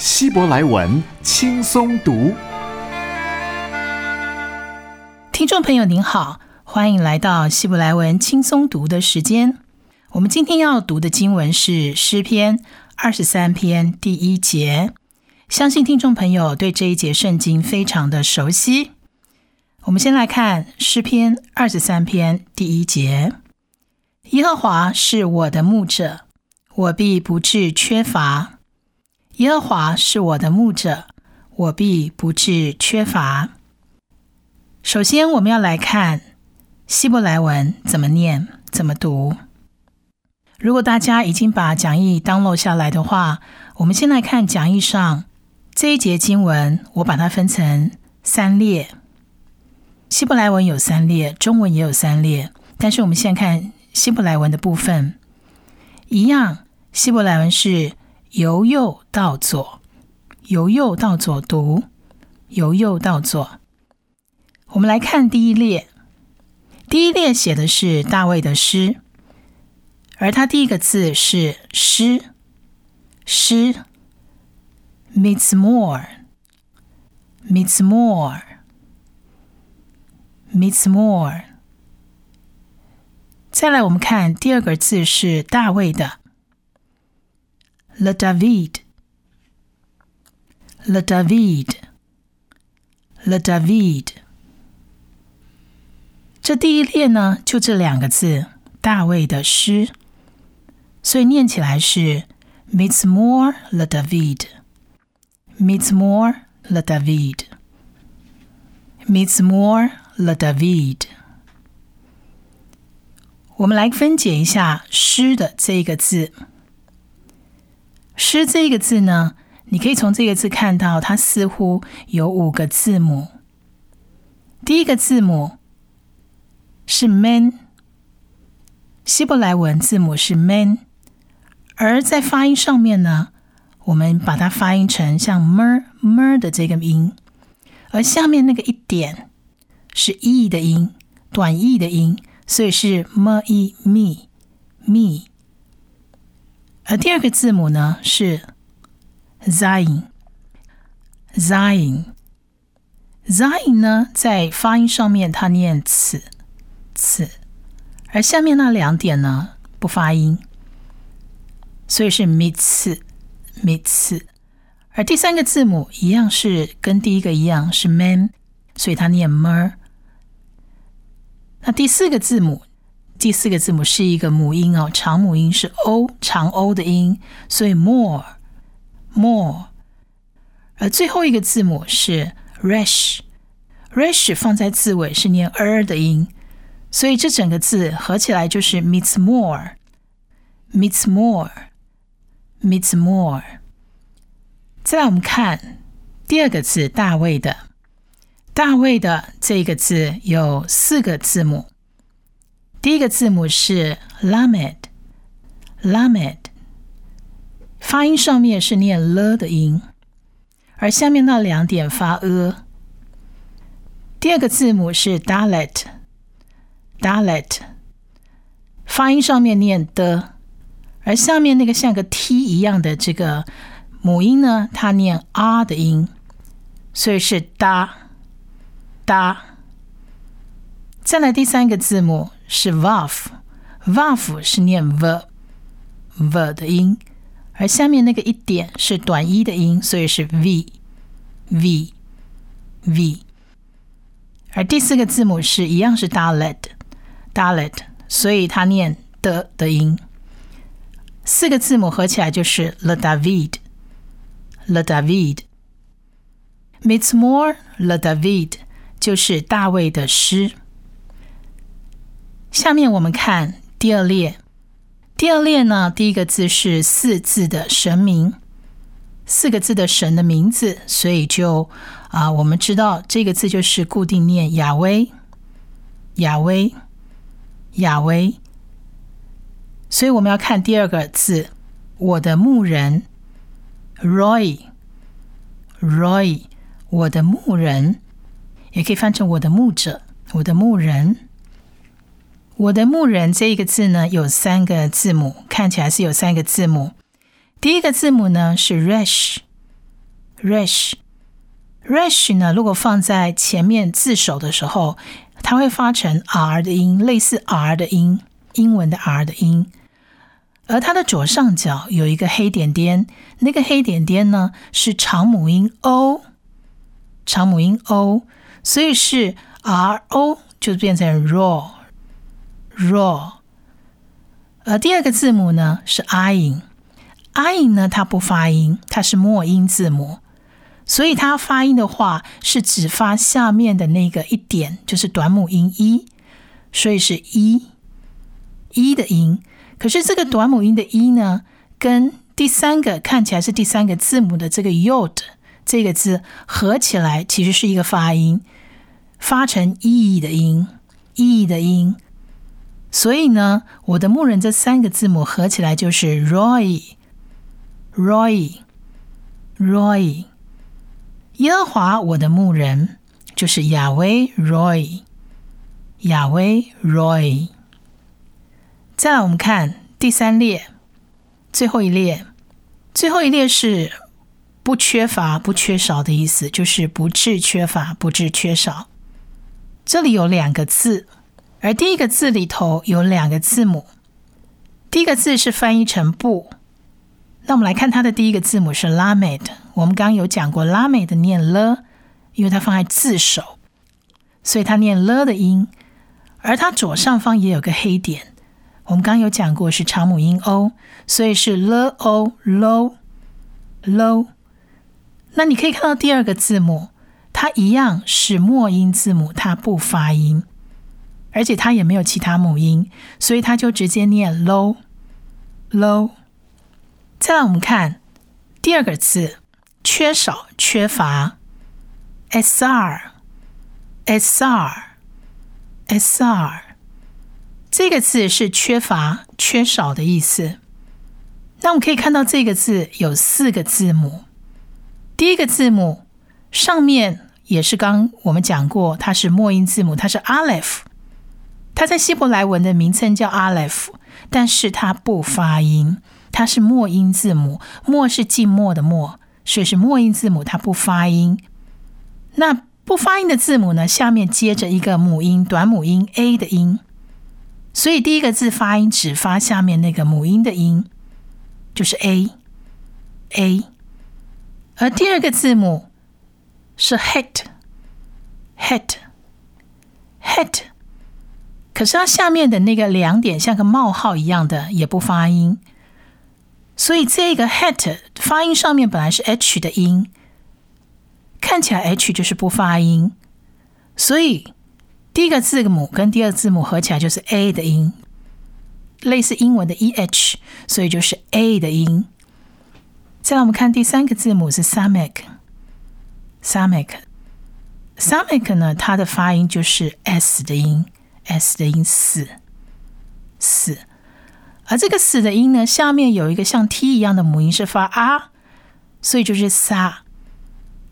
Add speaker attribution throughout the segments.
Speaker 1: 希伯来文轻松读。
Speaker 2: 听众朋友您好。欢迎来到希伯来文轻松读的时间。我们今天要读的经文是诗篇二十三篇第一节。相信听众朋友对这一节圣经非常的熟悉。我们先来看诗篇二十三篇第一节：耶和华是我的牧者，我必不致缺乏。耶和华是我的牧者，我必不致缺乏。首先，我们要来看。希伯来文怎么念？怎么读？如果大家已经把讲义 download 下来的话，我们先来看讲义上这一节经文。我把它分成三列。希伯来文有三列，中文也有三列。但是我们现在看希伯来文的部分，一样。希伯来文是由右到左，由右到左读，由右到左。我们来看第一列。第一列写的是大卫的诗，而他第一个字是“诗”，诗，meets more，meets more，meets more。再来，我们看第二个字是大卫的，le David，le David，le David。这第一列呢，就这两个字，大卫的诗，所以念起来是 “Meets more le David”，“Meets more le David”，“Meets more le David”。我们来分解一下“诗”的这个字，“诗”这个字呢，你可以从这个字看到，它似乎有五个字母，第一个字母。是 man，希伯来文字母是 man，而在发音上面呢，我们把它发音成像 mer mer 的这个音，而下面那个一点是 e 的音，短 e 的音，所以是 m e me me。而第二个字母呢是 zain zain zain 呢，在发音上面它念此。次，而下面那两点呢不发音，所以是 mi 次 mi 次。而第三个字母一样是跟第一个一样是 man，所以它念 mer。那第四个字母，第四个字母是一个母音哦，长母音是 o 长 o 的音，所以 more more。而最后一个字母是 rash，rash 放在字尾是念 er 的音。所以这整个字合起来就是 meets more，meets more，meets more。再来我们看第二个字大卫的，大卫的这个字有四个字母，第一个字母是 lamed，lamed，发音上面是念了的音，而下面那两点发 a。第二个字母是 dalet。Dalet，发音上面念的，而下面那个像个 T 一样的这个母音呢，它念 R 的音，所以是 da da。再来第三个字母是 Vav，Vav 是念 V V 的音，而下面那个一点是短一的音，所以是 V V V。而第四个字母是一样是 Dalet。Dalet，所以它念的的音，四个字母合起来就是 Le David，Le David，Meets more Le David，就是大卫的诗。下面我们看第二列，第二列呢，第一个字是四字的神名，四个字的神的名字，所以就啊，我们知道这个字就是固定念亚威，亚威，亚威。所以我们要看第二个字，我的牧人，Roy，Roy，我的牧人，也可以翻成我的牧者，我的牧人。我的牧人这一个字呢，有三个字母，看起来是有三个字母。第一个字母呢是 resh，resh，resh 呢，如果放在前面字首的时候，它会发成 r 的音，类似 r 的音，英文的 r 的音。而它的左上角有一个黑点点，那个黑点点呢是长母音 o，长母音 o，所以是 r o 就变成 raw。raw，而第二个字母呢是 i 音，i 音呢它不发音，它是末音字母，所以它发音的话是只发下面的那个一点，就是短母音一，所以是一一的音。可是这个短母音的一呢，跟第三个看起来是第三个字母的这个 yod 这个字合起来，其实是一个发音，发成 e 的音，e 的音。所以呢，我的牧人这三个字母合起来就是 Roy，Roy，Roy。耶和华我的牧人就是亚威 Roy，亚威 Roy。再来，我们看第三列，最后一列，最后一列是不缺乏、不缺少的意思，就是不致缺乏、不致缺少。这里有两个字。而第一个字里头有两个字母，第一个字是翻译成“不”。那我们来看它的第一个字母是拉美的。我们刚刚有讲过，拉美的念了，因为它放在字首，所以它念了的音。而它左上方也有个黑点，我们刚刚有讲过是长母音 o，所以是 l o low low。那你可以看到第二个字母，它一样是末音字母，它不发音。而且它也没有其他母音，所以它就直接念 low low。再来，我们看第二个字，缺少、缺乏，sr sr sr 这个字是缺乏、缺少的意思。那我们可以看到这个字有四个字母，第一个字母上面也是刚我们讲过，它是末音字母，它是 aleph。它在希伯来文的名称叫阿莱夫，但是它不发音，它是末音字母，末是静默的默，所以是末音字母，它不发音。那不发音的字母呢？下面接着一个母音，短母音 a 的音，所以第一个字发音只发下面那个母音的音，就是 a a，而第二个字母是 het het het。可是它下面的那个两点像个冒号一样的也不发音，所以这个 hat 发音上面本来是 h 的音，看起来 h 就是不发音，所以第一个字母跟第二字母合起来就是 a 的音，类似英文的 e h，所以就是 a 的音。再来我们看第三个字母是 samek，samek，samek 呢，它的发音就是 s 的音。S 的音死死，而这个死的音呢，下面有一个像 t 一样的母音是发啊，所以就是撒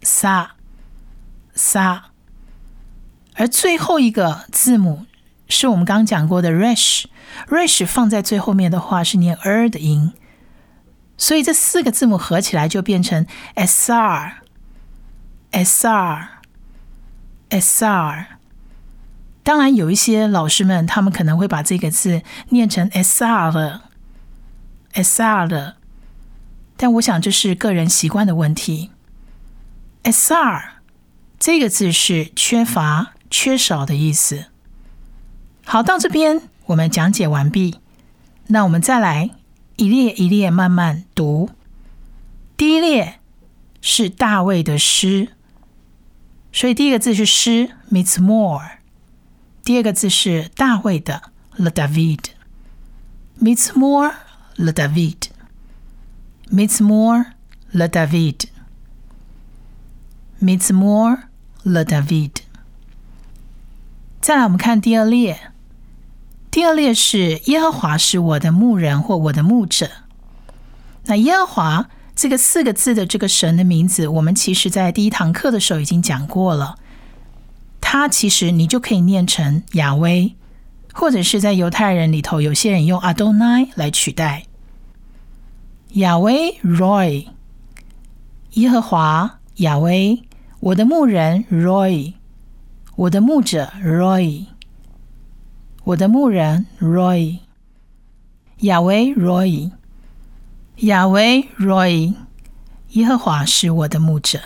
Speaker 2: 撒撒。而最后一个字母是我们刚讲过的 resh，resh 放在最后面的话是念 r 的音，所以这四个字母合起来就变成 sr sr sr。当然，有一些老师们，他们可能会把这个字念成 “sr” 了，“sr” 了。但我想这是个人习惯的问题。“sr” 这个字是缺乏、缺少的意思。好，到这边我们讲解完毕。那我们再来一列一列慢慢读。第一列是大卫的诗，所以第一个字是诗 m e t s more。第二个字是大卫的 Le David，Meets more Le David，Meets more le David。Mitzmor le David。再来，我们看第二列。第二列是耶和华是我的牧人或我的牧者。那耶和华这个四个字的这个神的名字，我们其实在第一堂课的时候已经讲过了。它其实你就可以念成亚威，或者是在犹太人里头，有些人用 Adonai 来取代。亚威 Roy，耶和华亚威，我的牧人 Roy，我的牧者 Roy。我的牧人 Roy，亚维 Roy，亚维 Roy，耶和华是我的牧者。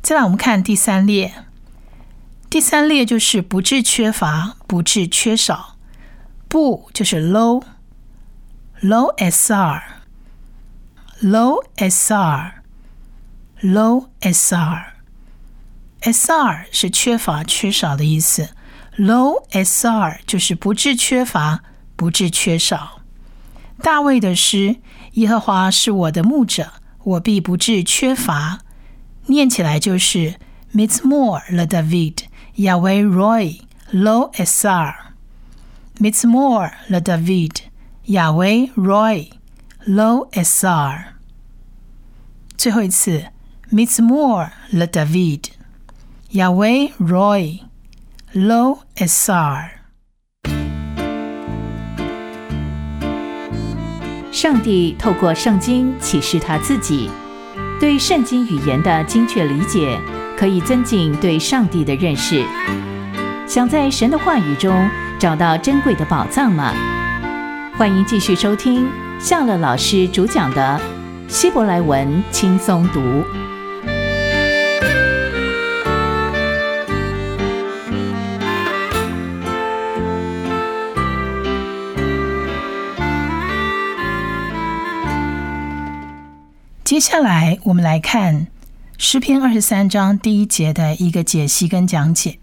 Speaker 2: 再来，我们看第三列，第三列就是不致缺乏，不致缺少。不就是 low，low sr，low sr，low sr，sr 是缺乏、缺少的意思。Low sr 就是不致缺乏，不致缺少。大卫的诗：耶和华是我的牧者，我必不致缺乏。念起来就是 Mitzmor le David Yahweh Roy Low sr Mitzmor le David Yahweh Roy Low sr 最后一次 Mitzmor le David Yahweh Roy Low SR。
Speaker 3: 上帝透过圣经启示他自己，对圣经语言的精确理解，可以增进对上帝的认识。想在神的话语中找到珍贵的宝藏吗？欢迎继续收听夏乐老师主讲的希伯来文轻松读。
Speaker 2: 接下来，我们来看诗篇二十三章第一节的一个解析跟讲解。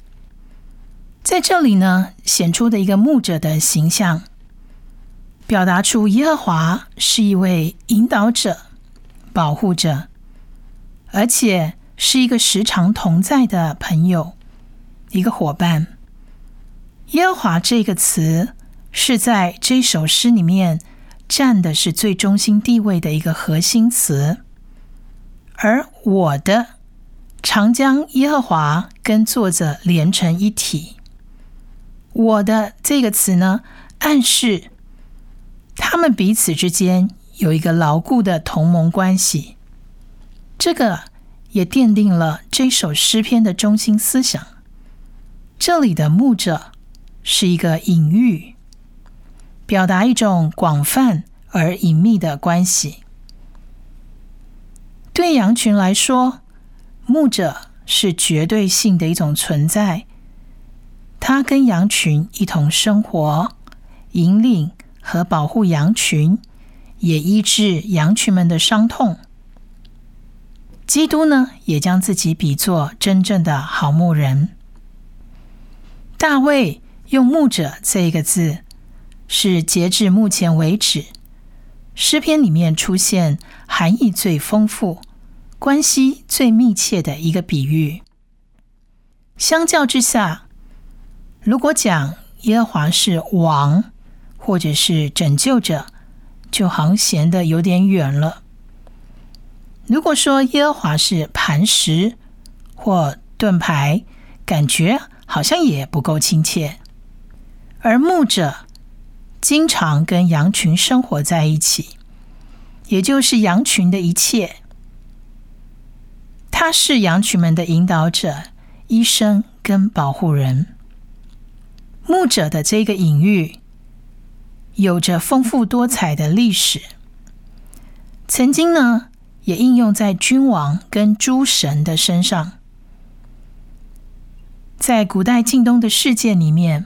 Speaker 2: 在这里呢，显出的一个牧者的形象，表达出耶和华是一位引导者、保护者，而且是一个时常同在的朋友、一个伙伴。耶和华这个词是在这首诗里面。占的是最中心地位的一个核心词，而我的常将耶和华跟作者连成一体。我的这个词呢，暗示他们彼此之间有一个牢固的同盟关系。这个也奠定了这首诗篇的中心思想。这里的牧者是一个隐喻。表达一种广泛而隐秘的关系。对羊群来说，牧者是绝对性的一种存在。他跟羊群一同生活，引领和保护羊群，也医治羊群们的伤痛。基督呢，也将自己比作真正的好牧人。大卫用“牧者”这一个字。是截至目前为止，诗篇里面出现含义最丰富、关系最密切的一个比喻。相较之下，如果讲耶和华是王或者是拯救者，就好像显得有点远了。如果说耶和华是磐石或盾牌，感觉好像也不够亲切。而牧者。经常跟羊群生活在一起，也就是羊群的一切。他是羊群们的引导者、医生跟保护人。牧者的这个隐喻有着丰富多彩的历史，曾经呢也应用在君王跟诸神的身上。在古代近东的世界里面。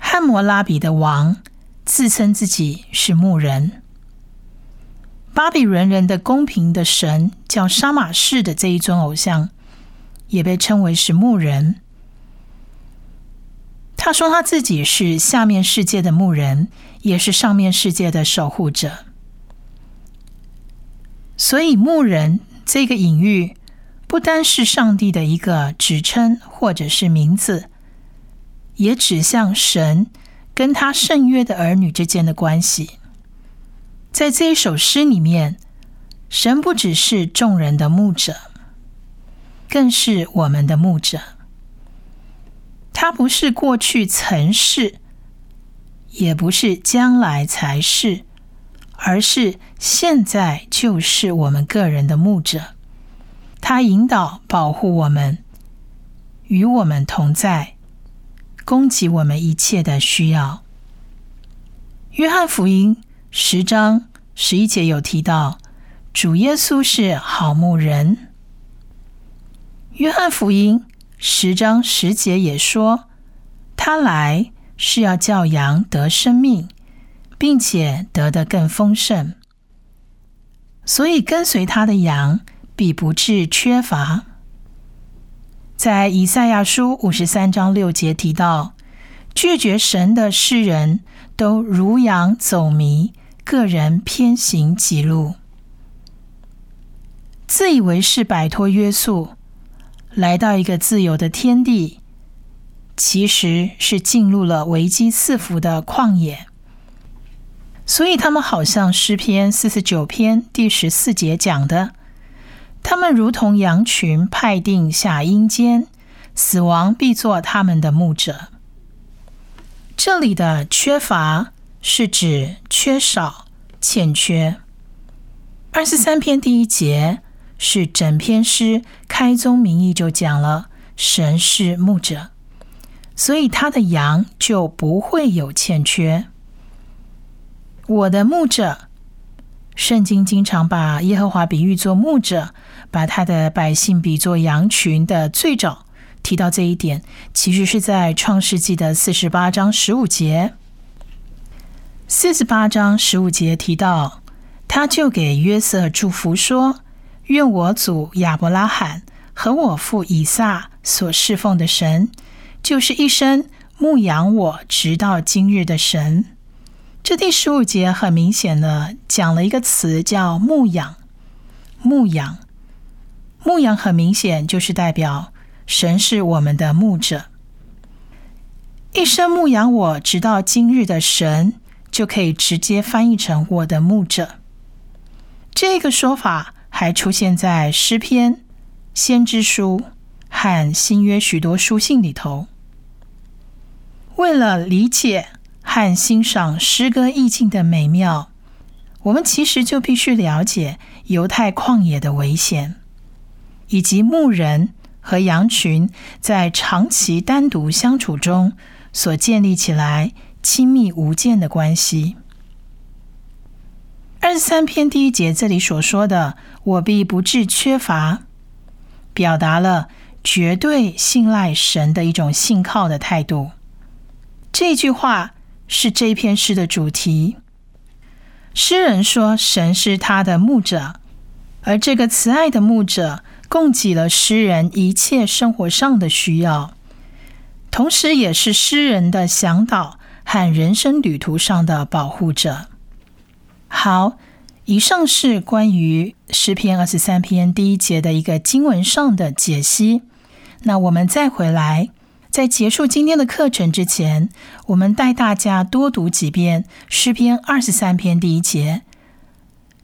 Speaker 2: 汉谟拉比的王自称自己是牧人。巴比伦人的公平的神叫沙马士的这一尊偶像，也被称为是牧人。他说他自己是下面世界的牧人，也是上面世界的守护者。所以牧人这个隐喻不单是上帝的一个职称或者是名字，也指向神跟他圣约的儿女之间的关系。在这一首诗里面，神不只是众人的牧者，更是我们的牧者。他不是过去曾是，也不是将来才是，而是现在就是我们个人的牧者。他引导、保护我们，与我们同在，供给我们一切的需要。约翰福音十章十一节有提到，主耶稣是好牧人。约翰福音。十章十节也说，他来是要叫羊得生命，并且得的更丰盛。所以跟随他的羊必不致缺乏。在以赛亚书五十三章六节提到，拒绝神的世人都如羊走迷，个人偏行己路，自以为是摆脱约束。来到一个自由的天地，其实是进入了危机四伏的旷野。所以他们好像诗篇四十九篇第十四节讲的，他们如同羊群派定下阴间，死亡必做他们的牧者。这里的缺乏是指缺少、欠缺。二十三篇第一节。是整篇诗开宗明义就讲了神是牧者，所以他的羊就不会有欠缺。我的牧者，圣经经常把耶和华比喻作牧者，把他的百姓比作羊群的最早提到这一点，其实是在创世纪的四十八章十五节。四十八章十五节提到，他就给约瑟祝福说。愿我祖亚伯拉罕和我父以撒所侍奉的神，就是一生牧养我直到今日的神。这第十五节很明显的讲了一个词，叫牧养。牧养，牧养很明显就是代表神是我们的牧者。一生牧养我直到今日的神，就可以直接翻译成我的牧者。这个说法。还出现在诗篇、先知书和新约许多书信里头。为了理解和欣赏诗歌意境的美妙，我们其实就必须了解犹太旷野的危险，以及牧人和羊群在长期单独相处中所建立起来亲密无间的关系。二十三篇第一节这里所说的“我必不致缺乏”，表达了绝对信赖神的一种信靠的态度。这句话是这篇诗的主题。诗人说，神是他的牧者，而这个慈爱的牧者供给了诗人一切生活上的需要，同时也是诗人的向导和人生旅途上的保护者。好，以上是关于诗篇二十三篇第一节的一个经文上的解析。那我们再回来，在结束今天的课程之前，我们带大家多读几遍诗篇二十三篇第一节，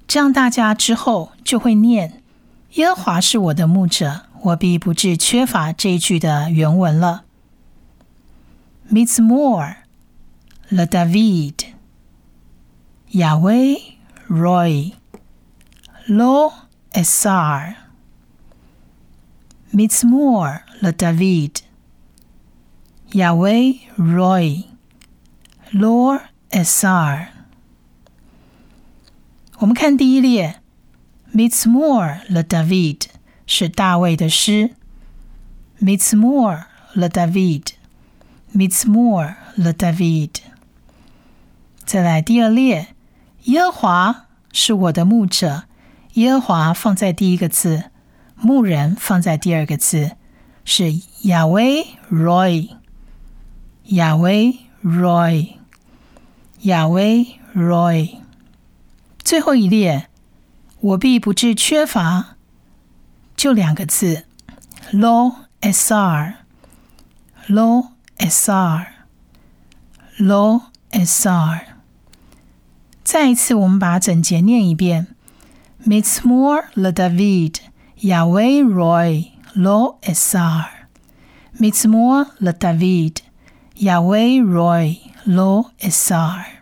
Speaker 2: 这样大家之后就会念“耶和华是我的牧者，我必不至缺乏”这一句的原文了。Mitzmor le David。Yahweh Roy Lo Esar Mitzmor le David yahwe Roy Lo Esar 我们看第一列，Mitzmor le David 是大卫的诗，Mitzmor le David，Mitzmor le David。再来第二列。耶和华是我的牧者，耶和华放在第一个字，牧人放在第二个字，是亚威 Roy，亚威 Roy，亚威 Roy。最后一列我必不致缺乏。就两个字，lo sr，lo sr，lo sr。再一次，我们把整节念一遍：Mitzmor le David Yahweh Roy lo sr。Mitzmor le David Yahweh Roy lo sr。